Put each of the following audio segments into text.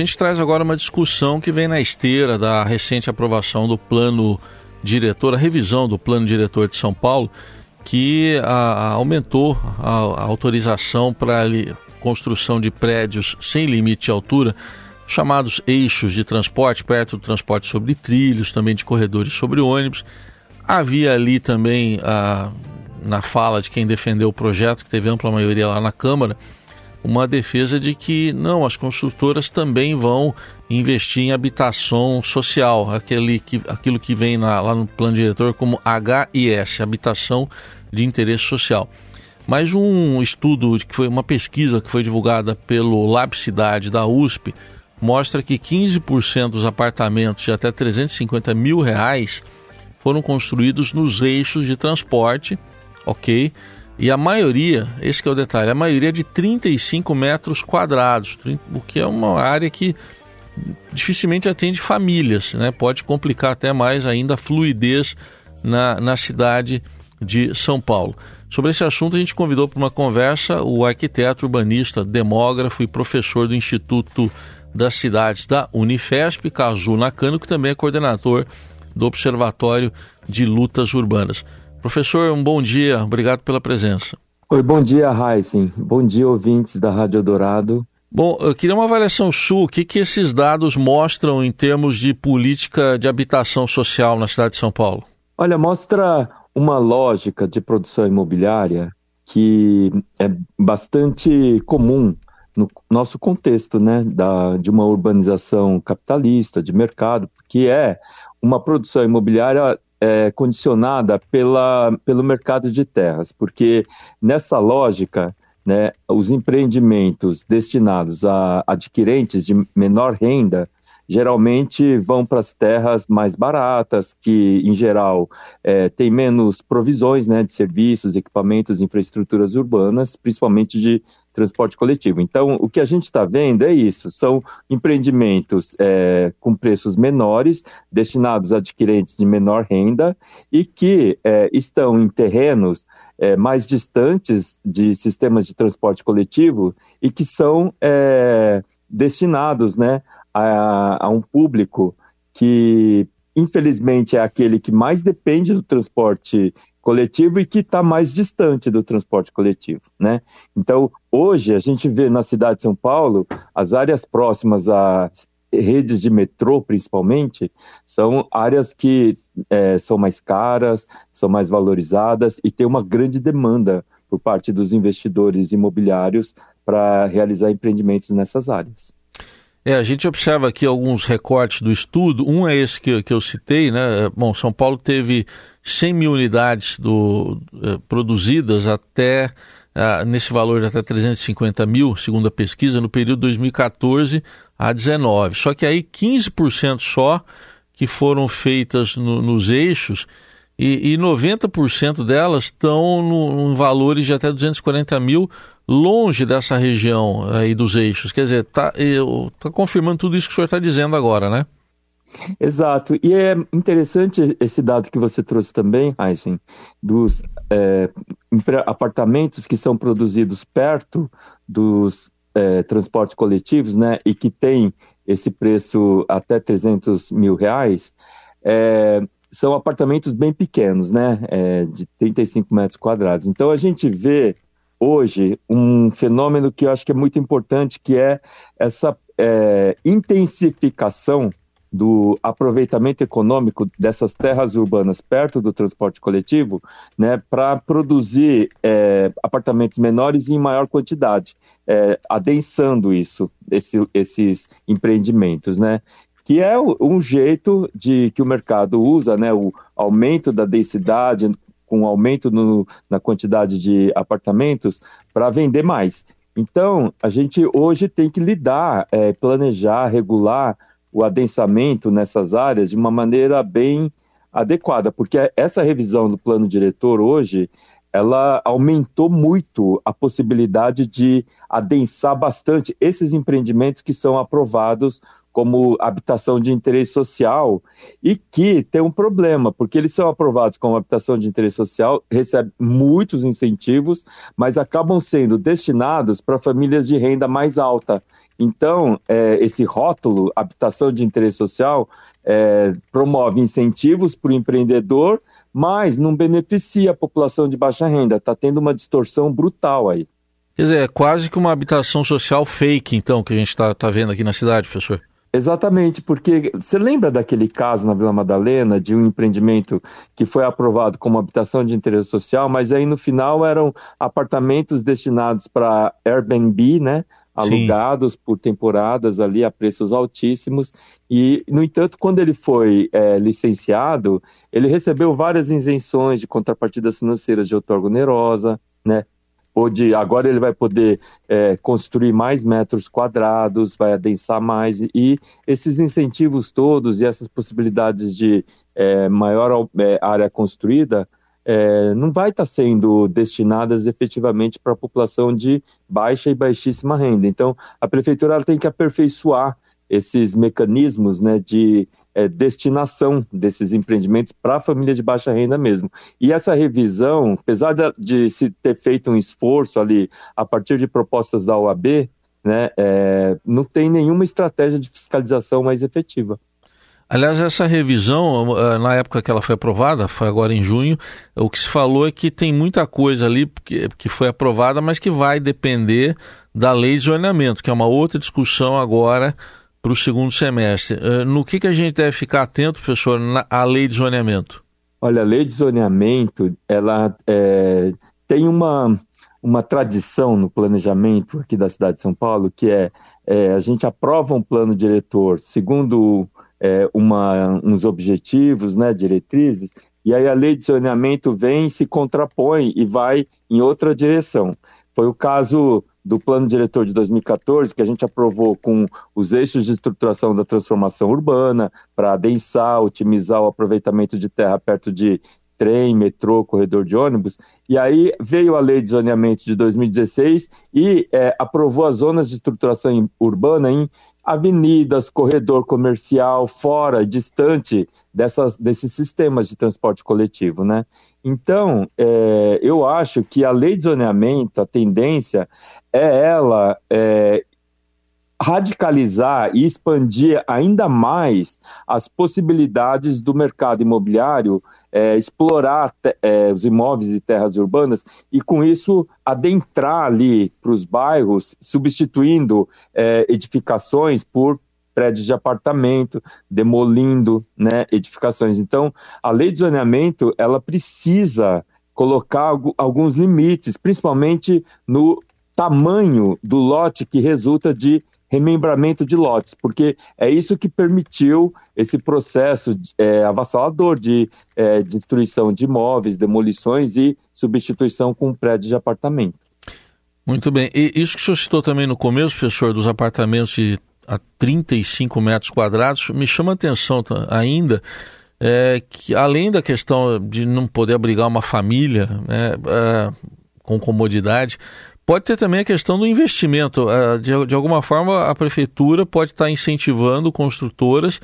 a gente traz agora uma discussão que vem na esteira da recente aprovação do plano diretor, a revisão do plano diretor de São Paulo, que a, a, aumentou a, a autorização para construção de prédios sem limite de altura, chamados eixos de transporte, perto do transporte sobre trilhos, também de corredores sobre ônibus. Havia ali também, na fala de quem defendeu o projeto, que teve ampla maioria lá na Câmara, uma defesa de que não, as construtoras também vão investir em habitação social, aquele que, aquilo que vem na, lá no plano diretor como HIS, habitação de interesse social. Mas um estudo que foi uma pesquisa que foi divulgada pelo Lab Cidade da USP mostra que 15% dos apartamentos de até 350 mil reais foram construídos nos eixos de transporte, ok? E a maioria, esse é o detalhe, a maioria é de 35 metros quadrados, o que é uma área que dificilmente atende famílias, né? Pode complicar até mais ainda a fluidez na, na cidade de São Paulo. Sobre esse assunto, a gente convidou para uma conversa o arquiteto urbanista, demógrafo e professor do Instituto das Cidades da Unifesp, Cazu Nakano, que também é coordenador do Observatório de Lutas Urbanas. Professor, um bom dia, obrigado pela presença. Oi, bom dia, Heisen. Bom dia, ouvintes da Rádio Dourado. Bom, eu queria uma avaliação sua. O que, que esses dados mostram em termos de política de habitação social na cidade de São Paulo? Olha, mostra uma lógica de produção imobiliária que é bastante comum no nosso contexto, né, da, de uma urbanização capitalista, de mercado, que é uma produção imobiliária é, condicionada pela, pelo mercado de terras, porque nessa lógica, né, os empreendimentos destinados a adquirentes de menor renda geralmente vão para as terras mais baratas, que em geral é, tem menos provisões né, de serviços, equipamentos, infraestruturas urbanas, principalmente de transporte coletivo. Então, o que a gente está vendo é isso: são empreendimentos é, com preços menores, destinados a adquirentes de menor renda e que é, estão em terrenos é, mais distantes de sistemas de transporte coletivo e que são é, destinados né, a, a um público que, infelizmente, é aquele que mais depende do transporte coletivo e que está mais distante do transporte coletivo, né? Então, hoje a gente vê na cidade de São Paulo as áreas próximas a redes de metrô, principalmente, são áreas que é, são mais caras, são mais valorizadas e tem uma grande demanda por parte dos investidores imobiliários para realizar empreendimentos nessas áreas. É, a gente observa aqui alguns recortes do estudo. Um é esse que, que eu citei, né? Bom, São Paulo teve 100 mil unidades do, eh, produzidas até ah, nesse valor de até 350 mil, segundo a pesquisa, no período 2014 a 19. Só que aí 15% só que foram feitas no, nos eixos e, e 90% delas estão em valores de até 240 mil longe dessa região aí dos eixos. Quer dizer, está tá confirmando tudo isso que o senhor está dizendo agora, né? Exato. E é interessante esse dado que você trouxe também, Heisen, dos é, apartamentos que são produzidos perto dos é, transportes coletivos, né, e que tem esse preço até 300 mil reais, é, são apartamentos bem pequenos, né, de 35 metros quadrados. Então a gente vê hoje um fenômeno que eu acho que é muito importante, que é essa é, intensificação do aproveitamento econômico dessas terras urbanas perto do transporte coletivo, né, para produzir é, apartamentos menores em maior quantidade, é, adensando isso, esse, esses empreendimentos, né, que é um jeito de que o mercado usa, né, o aumento da densidade com um aumento no, na quantidade de apartamentos para vender mais. Então, a gente hoje tem que lidar, é, planejar, regular o adensamento nessas áreas de uma maneira bem adequada, porque essa revisão do plano diretor hoje, ela aumentou muito a possibilidade de adensar bastante esses empreendimentos que são aprovados como habitação de interesse social e que tem um problema, porque eles são aprovados como habitação de interesse social, recebem muitos incentivos, mas acabam sendo destinados para famílias de renda mais alta. Então, é, esse rótulo, habitação de interesse social, é, promove incentivos para o empreendedor, mas não beneficia a população de baixa renda. Está tendo uma distorção brutal aí. Quer dizer, é quase que uma habitação social fake, então, que a gente está tá vendo aqui na cidade, professor. Exatamente, porque você lembra daquele caso na Vila Madalena de um empreendimento que foi aprovado como habitação de interesse social, mas aí no final eram apartamentos destinados para Airbnb, né? Alugados Sim. por temporadas ali a preços altíssimos. E, no entanto, quando ele foi é, licenciado, ele recebeu várias isenções de contrapartidas financeiras de outorga onerosa, né? Ou de agora ele vai poder é, construir mais metros quadrados, vai adensar mais, e esses incentivos todos e essas possibilidades de é, maior é, área construída é, não vai estar tá sendo destinadas efetivamente para a população de baixa e baixíssima renda. Então, a prefeitura tem que aperfeiçoar esses mecanismos né, de é, destinação desses empreendimentos para a família de baixa renda mesmo. E essa revisão, apesar de, de, se ter feito um esforço ali a partir de propostas da OAB, né, é, não tem nenhuma estratégia de fiscalização mais efetiva. Aliás, essa revisão, eh, na época que ela foi aprovada, foi agora em junho, o que se falou é que tem muita coisa ali que, que foi aprovada, mas que vai depender da lei de zoneamento, que é uma outra discussão agora para o segundo semestre. Eh, no que, que a gente deve ficar atento, professor, na a lei de zoneamento? Olha, a lei de zoneamento, ela é, tem uma, uma tradição no planejamento aqui da cidade de São Paulo, que é, é a gente aprova um plano diretor segundo é, uma, uns objetivos, né, diretrizes, e aí a lei de zoneamento vem, se contrapõe e vai em outra direção. Foi o caso do plano diretor de 2014, que a gente aprovou com os eixos de estruturação da transformação urbana, para adensar, otimizar o aproveitamento de terra perto de trem, metrô, corredor de ônibus. E aí veio a lei de zoneamento de 2016 e é, aprovou as zonas de estruturação urbana em avenidas, corredor comercial, fora, distante dessas, desses sistemas de transporte coletivo, né? Então, é, eu acho que a lei de zoneamento, a tendência é ela é, radicalizar e expandir ainda mais as possibilidades do mercado imobiliário é, explorar é, os imóveis e terras urbanas e, com isso, adentrar ali para os bairros, substituindo é, edificações por prédios de apartamento, demolindo né, edificações. Então, a lei de zoneamento ela precisa colocar alguns limites, principalmente no tamanho do lote que resulta de remembramento de lotes, porque é isso que permitiu esse processo é, avassalador de é, destruição de imóveis, demolições e substituição com prédios de apartamento. Muito bem. E isso que o senhor citou também no começo, professor, dos apartamentos de a 35 metros quadrados, me chama a atenção ainda é, que, além da questão de não poder abrigar uma família né, é, com comodidade, Pode ter também a questão do investimento. É, de, de alguma forma, a prefeitura pode estar incentivando construtoras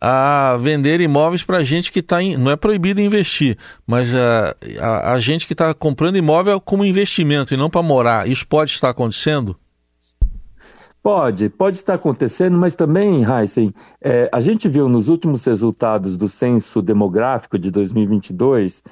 a vender imóveis para gente que está. Não é proibido investir, mas a, a, a gente que está comprando imóvel como investimento e não para morar. Isso pode estar acontecendo? Pode, pode estar acontecendo, mas também, Heisen, é, a gente viu nos últimos resultados do censo demográfico de 2022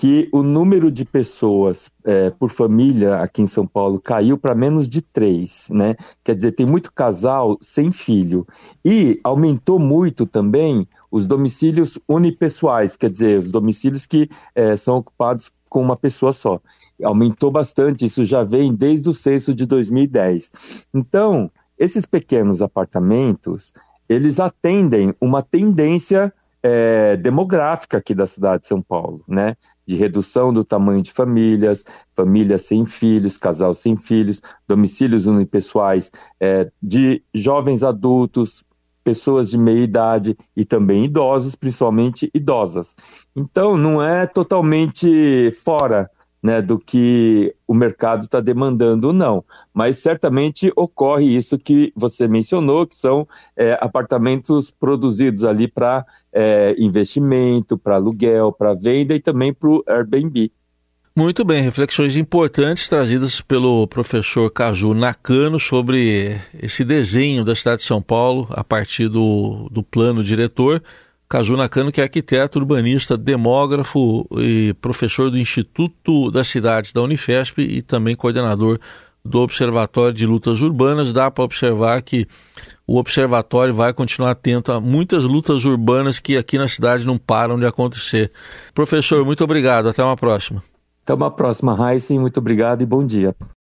que o número de pessoas é, por família aqui em São Paulo caiu para menos de três, né? Quer dizer, tem muito casal sem filho. E aumentou muito também os domicílios unipessoais, quer dizer, os domicílios que é, são ocupados com uma pessoa só. Aumentou bastante, isso já vem desde o censo de 2010. Então, esses pequenos apartamentos, eles atendem uma tendência é, demográfica aqui da cidade de São Paulo, né? De redução do tamanho de famílias, famílias sem filhos, casal sem filhos, domicílios unipessoais é, de jovens adultos, pessoas de meia idade e também idosos, principalmente idosas. Então, não é totalmente fora né, do que o mercado está demandando, não. Mas certamente ocorre isso que você mencionou, que são é, apartamentos produzidos ali para é, investimento, para aluguel, para venda e também para o Airbnb. Muito bem, reflexões importantes trazidas pelo professor Caju Nakano sobre esse desenho da cidade de São Paulo a partir do, do plano diretor. Caju Nakano, que é arquiteto, urbanista, demógrafo e professor do Instituto das Cidades da Unifesp e também coordenador do Observatório de Lutas Urbanas. Dá para observar que o observatório vai continuar atento a muitas lutas urbanas que aqui na cidade não param de acontecer. Professor, muito obrigado. Até uma próxima. Até uma próxima, Heisen. Muito obrigado e bom dia.